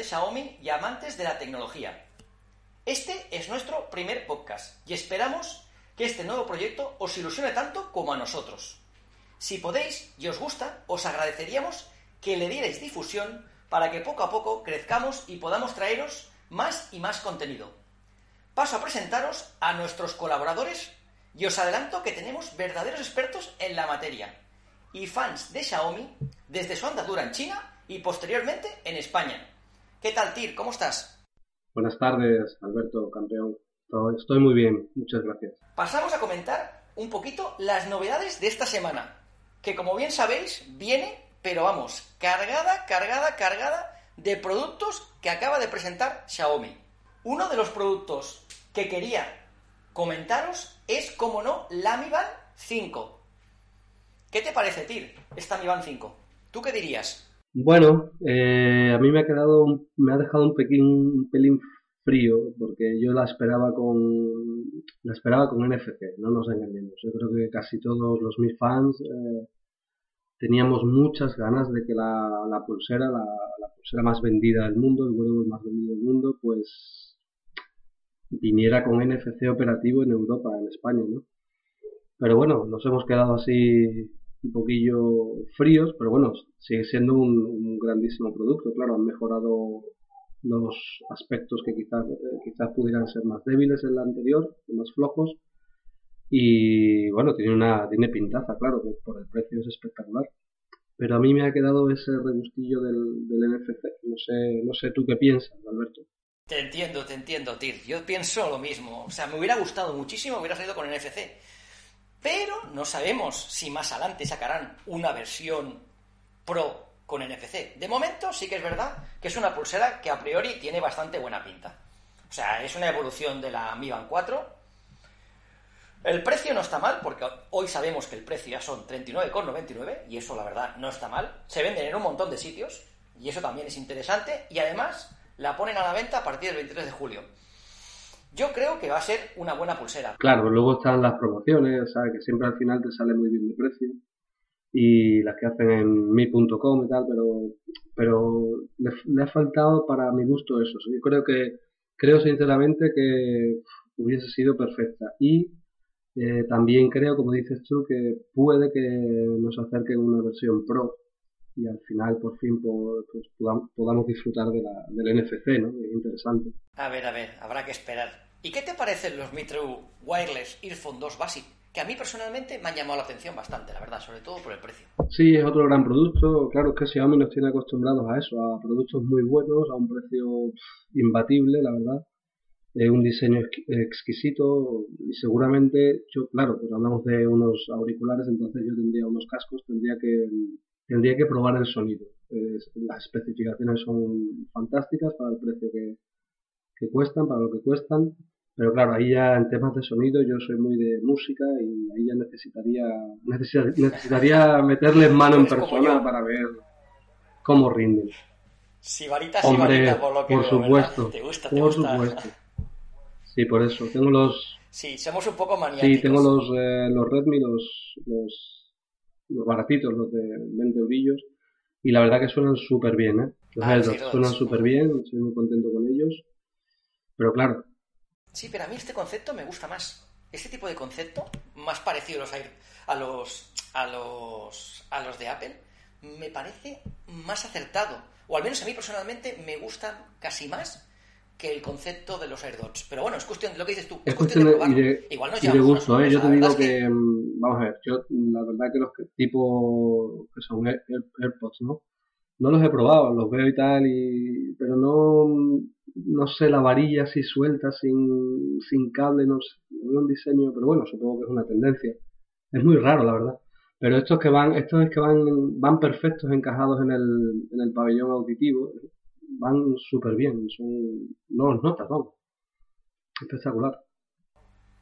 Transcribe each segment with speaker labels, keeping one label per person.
Speaker 1: de Xiaomi y amantes de la tecnología. Este es nuestro primer podcast y esperamos que este nuevo proyecto os ilusione tanto como a nosotros. Si podéis y os gusta, os agradeceríamos que le dierais difusión para que poco a poco crezcamos y podamos traeros más y más contenido. Paso a presentaros a nuestros colaboradores y os adelanto que tenemos verdaderos expertos en la materia y fans de Xiaomi desde su andadura en China y posteriormente en España. ¿Qué tal, Tir? ¿Cómo estás?
Speaker 2: Buenas tardes, Alberto, campeón. Estoy muy bien, muchas gracias.
Speaker 1: Pasamos a comentar un poquito las novedades de esta semana, que como bien sabéis, viene, pero vamos, cargada, cargada, cargada de productos que acaba de presentar Xiaomi. Uno de los productos que quería comentaros es, como no, la Mi Band 5. ¿Qué te parece, Tir, esta Mi Band 5? ¿Tú qué dirías?
Speaker 2: Bueno, eh, a mí me ha quedado, me ha dejado un, pequeño, pelín frío porque yo la esperaba con, la esperaba con NFC, no nos engañemos. Yo creo que casi todos los mis fans eh, teníamos muchas ganas de que la, pulsera, la, pulsera más vendida del mundo, el huevo más vendido del mundo, pues viniera con NFC operativo en Europa, en España, ¿no? Pero bueno, nos hemos quedado así un poquillo fríos, pero bueno, sigue siendo un, grandísimo producto. Claro, han mejorado los aspectos que quizás, eh, quizás pudieran ser más débiles en la anterior, más flojos. Y bueno, tiene una tiene pintaza, claro, por el precio es espectacular. Pero a mí me ha quedado ese rebustillo del, del NFC. No sé, no sé tú qué piensas, Alberto.
Speaker 1: Te entiendo, te entiendo, Tir. Yo pienso lo mismo. O sea, me hubiera gustado muchísimo, hubiera salido con NFC pero no sabemos si más adelante sacarán una versión Pro con NFC. De momento sí que es verdad que es una pulsera que a priori tiene bastante buena pinta. O sea, es una evolución de la Mi Band 4. El precio no está mal, porque hoy sabemos que el precio ya son 39,99 y eso la verdad no está mal. Se venden en un montón de sitios y eso también es interesante y además la ponen a la venta a partir del 23 de julio. Yo creo que va a ser una buena pulsera.
Speaker 2: Claro, luego están las promociones, ¿sabes? Que siempre al final te sale muy bien de precio. Y las que hacen en mi.com y tal, pero, pero le, ha faltado para mi gusto eso. Yo creo que, creo sinceramente que hubiese sido perfecta. Y eh, también creo, como dices tú, que puede que nos acerquen una versión Pro y al final por fin pues, podamos, disfrutar de la, del NFC, ¿no? Es interesante.
Speaker 1: A ver, a ver, habrá que esperar. ¿Y qué te parecen los Mitru Wireless Earphone 2 Basic? Que a mí personalmente me han llamado la atención bastante, la verdad, sobre todo por el precio.
Speaker 2: Sí, es otro gran producto. Claro, es que Xiaomi nos tiene acostumbrados a eso, a productos muy buenos, a un precio imbatible, la verdad. Es un diseño exquisito y seguramente, yo, claro, pues hablamos de unos auriculares, entonces yo tendría unos cascos, tendría que tendría que probar el sonido. las especificaciones son fantásticas para el precio que, cuestan, para lo que cuestan. Pero claro, ahí ya en temas de sonido yo soy muy de música y ahí ya necesitaría necesitaría meterle mano en persona para ver cómo rinden.
Speaker 1: Si varita, Hombre, por lo que
Speaker 2: por supuesto, ¿Te gusta, por supuesto. Sí, por eso. Tengo los...
Speaker 1: Sí, somos un poco maniáticos.
Speaker 2: Sí, tengo los, eh, los Redmi, los, los los baratitos, los de 20 eurillos, y la verdad que suenan súper bien, ¿eh? Los ah, suenan súper bien, estoy muy contento con ellos, pero claro.
Speaker 1: Sí, pero a mí este concepto me gusta más. Este tipo de concepto, más parecido a los, a los, a los, a los de Apple, me parece más acertado. O al menos a mí personalmente me gusta casi más que el concepto de los AirDots. Pero bueno, es cuestión de lo que dices tú. Es, cuestión, de, probarlo. Igual
Speaker 2: no de gusto, ¿eh? Yo te digo que, mm, vamos a ver, yo la verdad que los que, tipo que son AirPods, ¿no? No los he probado, los veo y tal, y, pero no, no sé, la varilla así suelta, sin, sin cable, no sé, veo un diseño, pero bueno, supongo que es una tendencia. Es muy raro, la verdad. Pero estos que van, estos es que van, van perfectos encajados en el, en el pabellón auditivo van súper bien, son, no los notas, vamos. Espectacular.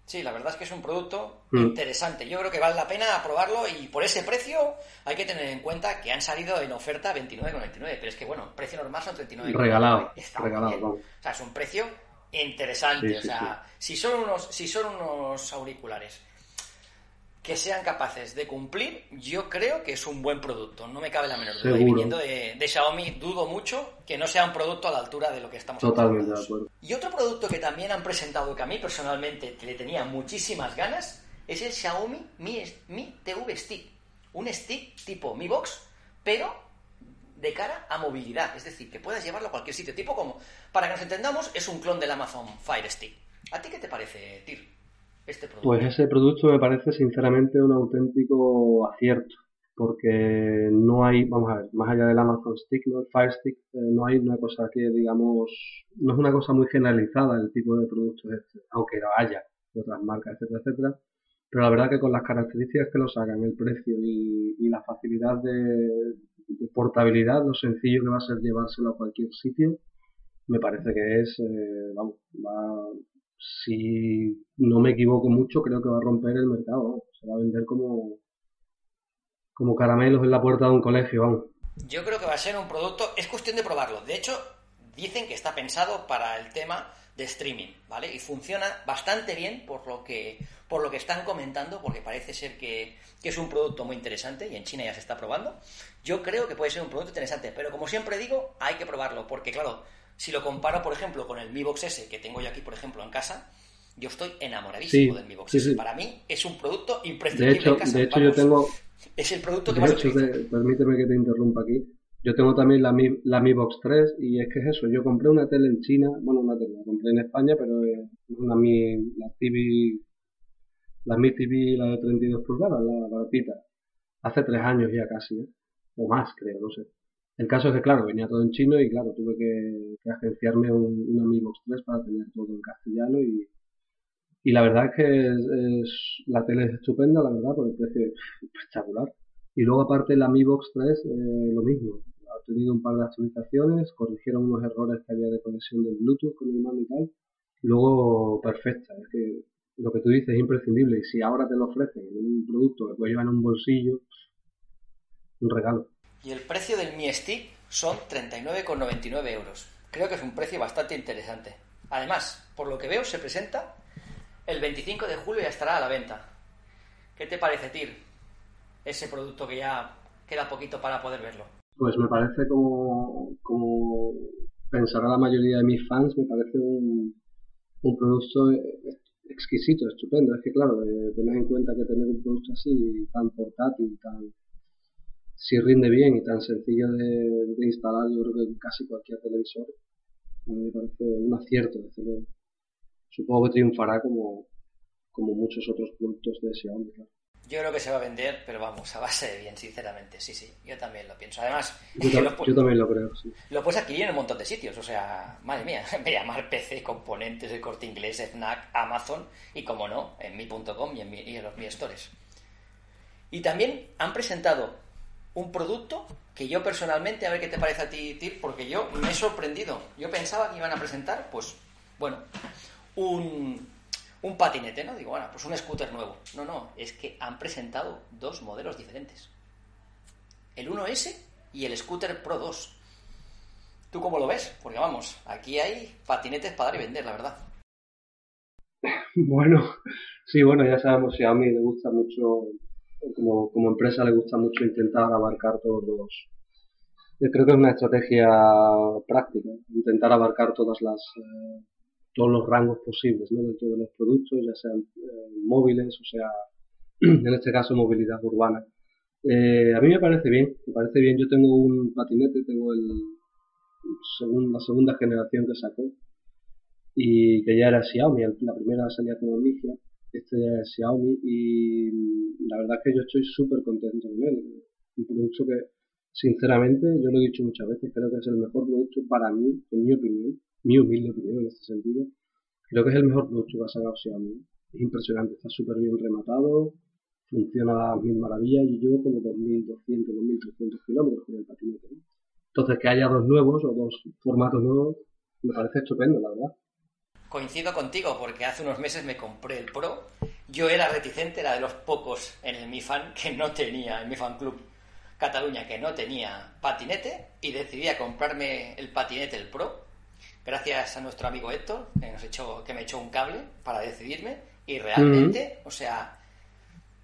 Speaker 1: Sí, la verdad es que es un producto mm. interesante. Yo creo que vale la pena probarlo y por ese precio hay que tener en cuenta que han salido en oferta 29,99. Pero es que, bueno, precio normal son 39,99.
Speaker 2: Regalado. regalado,
Speaker 1: O sea, es un precio interesante. o sea, Si, son unos, si son unos auriculares que sean capaces de cumplir, yo creo que es un buen producto. No me cabe la menor duda. Y viniendo de, Xiaomi, dudo mucho que no sea un producto a la altura de lo que estamos
Speaker 2: Totalmente de acuerdo.
Speaker 1: Y otro producto que también han presentado que a mí personalmente le tenía muchísimas ganas es el Xiaomi Mi, Mi TV Stick. Un stick tipo Mi Box, pero de cara a movilidad. Es decir, que puedas llevarlo a cualquier sitio. Tipo como, para que nos entendamos, es un clon del Amazon Fire Stick. ¿A ti qué te parece, Tir? Este
Speaker 2: pues ese producto me parece sinceramente un auténtico acierto, porque no hay, vamos a ver, más allá del Amazon Stick, ¿no? el Fire Stick, eh, no hay una cosa que digamos, no es una cosa muy generalizada el tipo de productos este, aunque lo haya de otras marcas, etcétera, etcétera. Pero la verdad que con las características que lo sacan, el precio y, la facilidad de, portabilidad, lo sencillo que va a ser llevárselo a cualquier sitio, me parece que es, eh, vamos, va, si no me equivoco mucho, creo que va a romper el mercado. Se va a vender como, como caramelos en la puerta de un colegio, vamos.
Speaker 1: Yo creo que va a ser un producto, es cuestión de probarlo. De hecho, dicen que está pensado para el tema de streaming, ¿vale? Y funciona bastante bien por lo que, por lo que están comentando, porque parece ser que, que, es un producto muy interesante y en China ya se está probando. Yo creo que puede ser un producto interesante, pero como siempre digo, hay que probarlo, porque claro, si lo comparo, por ejemplo, con el Mi Box S que tengo yo aquí, por ejemplo, en casa, yo estoy enamoradísimo del Mi Box S. Para mí es un producto imprescindible
Speaker 2: de hecho,
Speaker 1: en casa.
Speaker 2: De hecho, yo tengo...
Speaker 1: Es el producto que
Speaker 2: de
Speaker 1: más
Speaker 2: hecho, permíteme que te interrumpa aquí. Yo tengo también la Mi, la Mi Box 3 y es que es eso, yo compré una tele en China, bueno, una tele, la compré en España, pero es una Mi, la TV, la Mi TV, la de 32 pulgadas, la baratita, hace tres años ya casi, ¿eh? o más creo, no sé. El caso es que, claro, venía todo en chino y, claro, tuve que, agenciarme un, un Mi Box 3 para tener todo en castellano y, y la verdad es que es, la tele es estupenda, la verdad, por el precio espectacular. Y luego aparte la Mi Box 3, eh, lo mismo. Ha tenido un par de actualizaciones, corrigieron unos errores que había de conexión del Bluetooth con el mando y tal. Luego, perfecta. Es que lo que tú dices es imprescindible. Y si ahora te lo ofrecen en un producto que puedes llevar en un bolsillo, un regalo.
Speaker 1: Y el precio del Mi Stick son 39,99 euros. Creo que es un precio bastante interesante. Además, por lo que veo, se presenta el 25 de julio ya estará a la venta. ¿Qué te parece, Tir? Ese producto que ya queda poquito para poder verlo.
Speaker 2: Pues me parece como, como pensará la mayoría de mis fans, me parece un, un producto exquisito, estupendo. Es que claro, tener en cuenta que tener un producto así, tan portátil, tan si rinde bien y tan sencillo de, instalar, yo creo que casi cualquier televisor a mí me parece un acierto, desde Supongo que triunfará como, como muchos otros productos de Xiaomi,
Speaker 1: Yo creo que se va a vender, pero vamos, a base de bien, sinceramente. Sí, sí, yo también lo pienso. Además,
Speaker 2: yo, también lo creo, sí.
Speaker 1: Lo puedes adquirir en un montón de sitios, o sea, madre mía, me llamar PC, componentes, el corte inglés, Fnac, Amazon y, como no, en mi.com y, en y en los mi stores. Y también han presentado un producto que yo personalmente, a ver qué te parece a ti, Tir, porque yo me he sorprendido. Yo pensaba que iban a presentar, pues, bueno, un, un patinete, ¿no? Digo, bueno, pues un scooter nuevo. No, no, es que han presentado dos modelos diferentes. El 1S y el scooter Pro 2. ¿Tú cómo lo ves? Porque vamos, aquí hay patinetes para dar y vender, la verdad.
Speaker 2: Bueno, sí, bueno, ya sabemos, si a mí le gusta mucho como, como empresa le gusta mucho intentar abarcar todos los... Creo que es una estrategia práctica, intentar abarcar todas las, eh, todos los rangos posibles ¿no? dentro de los productos, ya sean eh, móviles o sea, en este caso, movilidad urbana. Eh, a mí me parece bien, me parece bien. Yo tengo un patinete, tengo el, la segunda generación que sacó y que ya era Xiaomi, la primera salía como Migia este es Xiaomi y la verdad es que yo estoy súper contento con él. Un producto que, sinceramente, yo lo he dicho muchas veces, creo que es el mejor producto para mí, en mi opinión, mi humilde opinión en este sentido. Creo que es el mejor producto que ha sacado Xiaomi. Es impresionante, está súper bien rematado, funciona a mil maravillas y yo como 2.200, 2.300 kilómetros con el patinete. Entonces, que haya dos nuevos o dos formatos nuevos, me parece estupendo, la verdad
Speaker 1: coincido contigo porque hace unos meses me compré el Pro. Yo era reticente, era de los pocos en el Mi Fan que no tenía, en Mi Fan Club Cataluña, que no tenía patinete y decidí a comprarme el patinete, el Pro, gracias a nuestro amigo Héctor, que, nos echó, que me echó un cable para decidirme y realmente, o sea,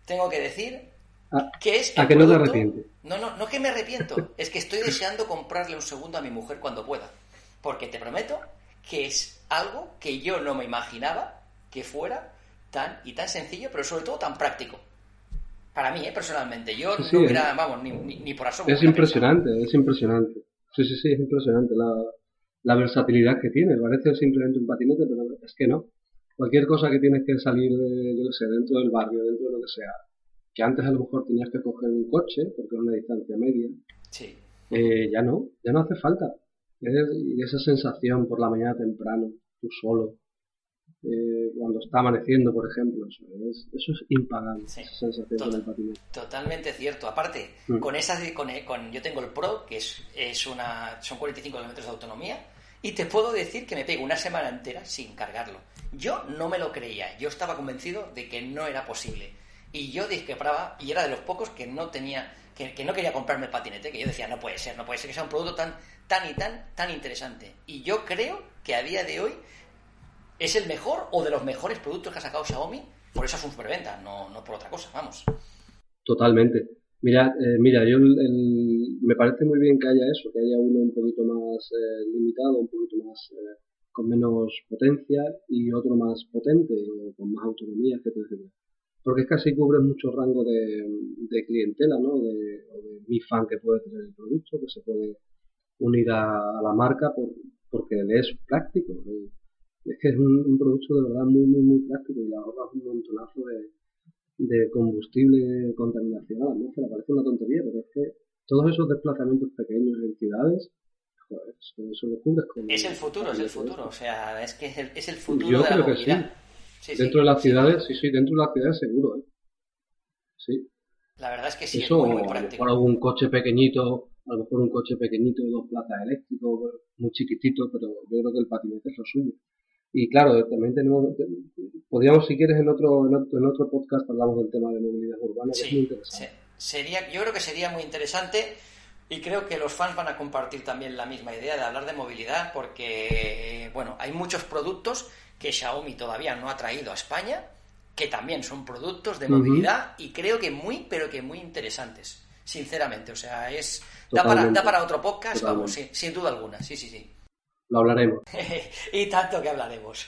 Speaker 1: tengo que decir
Speaker 2: ¿A,
Speaker 1: que es...
Speaker 2: ¿A que no te arrepientes?
Speaker 1: No, no, no que me arrepiento, es que estoy deseando comprarle un segundo a mi mujer cuando pueda. Porque te prometo que es algo que yo no me imaginaba que fuera tan y tan sencillo, pero sobre todo tan práctico. Para mí, ¿eh? personalmente. Yo
Speaker 2: Sí,
Speaker 1: no hubiera,
Speaker 2: es-
Speaker 1: vamos, ni, ni, ni por asomo.
Speaker 2: Es impresionante, es impresionante. Sí, sí, sí, es impresionante la, la versatilidad que tiene. Parece simplemente un patinete, pero es que no. Cualquier cosa que tienes que salir de, yo sé, dentro del barrio, dentro de lo que sea, que antes a lo mejor tenías que coger un coche, porque es una distancia media.
Speaker 1: Sí.
Speaker 2: eh, ya no, ya no hace falta. Y esa sensación por la mañana temprano, tú solo, eh, cuando está amaneciendo, por ejemplo, eso es, eso es impagable,
Speaker 1: Sí,
Speaker 2: esa sensación con
Speaker 1: total.
Speaker 2: el patinete.
Speaker 1: Totalmente cierto. Aparte,
Speaker 2: Mm.
Speaker 1: con esas, con, con- yo tengo el Pro, que es, es una, son 45 kilómetros de autonomía, y te puedo decir que me pego una semana entera sin cargarlo. Yo no me lo creía. Yo estaba convencido de que no era posible. Y yo discrepaba, y era de los pocos que no tenía, que, no quería comprarme el patinete, que yo decía, no puede ser, no puede ser que sea un producto tan, tan y tan, tan interesante. Y yo creo que a día de hoy es el mejor o de los mejores productos que ha sacado Xiaomi, por esa superventa, no, no por otra cosa, vamos.
Speaker 2: Totalmente. Mira, eh, mira, yo el- me parece muy bien que haya eso, que haya uno un poquito más eh, limitado, un poquito más eh, con menos potencia y otro más potente o con más autonomía, etcétera, etcétera. Porque es que así cubres mucho rango de, de clientela, ¿no? De, o de mi fan que puede tener el producto, que se puede unir a, a la marca por, porque le es práctico. eh. Es que es un, un producto de verdad muy, muy, muy práctico y le ahorras un montonazo de, de combustible, contaminación a la atmósfera. Parece una tontería, pero es que todos esos desplazamientos pequeños en ciudades, joder, eso, eso lo cubres con...
Speaker 1: Es el futuro, es el futuro. O sea, es que es el, es el futuro
Speaker 2: Yo
Speaker 1: de la
Speaker 2: que
Speaker 1: movilidad. Sí, sí,
Speaker 2: Dentro de las ciudades, sí, sí, dentro de las ciudades seguro, ¿eh? Sí.
Speaker 1: La verdad es que sí,
Speaker 2: Eso,
Speaker 1: es muy, muy
Speaker 2: a lo
Speaker 1: práctico.
Speaker 2: mejor algún coche pequeñito, a lo mejor un coche pequeñito de dos plazas eléctricos, muy chiquitito, pero yo creo que el patinete es lo suyo. Y claro, también tenemos, podríamos, si quieres, en otro, en otro, en otro podcast hablamos del tema de movilidad urbana, que es muy interesante.
Speaker 1: se- sería, yo creo que sería muy interesante y creo que los fans van a compartir también la misma idea de hablar de movilidad porque, eh, bueno, hay muchos productos que Xiaomi todavía no ha traído a España que también son productos de movilidad y creo que muy, pero que muy interesantes, sinceramente. O sea, es da para, da para otro podcast, vamos, sin duda alguna, sí, sí, sí.
Speaker 2: Lo hablaremos.
Speaker 1: y tanto que hablaremos.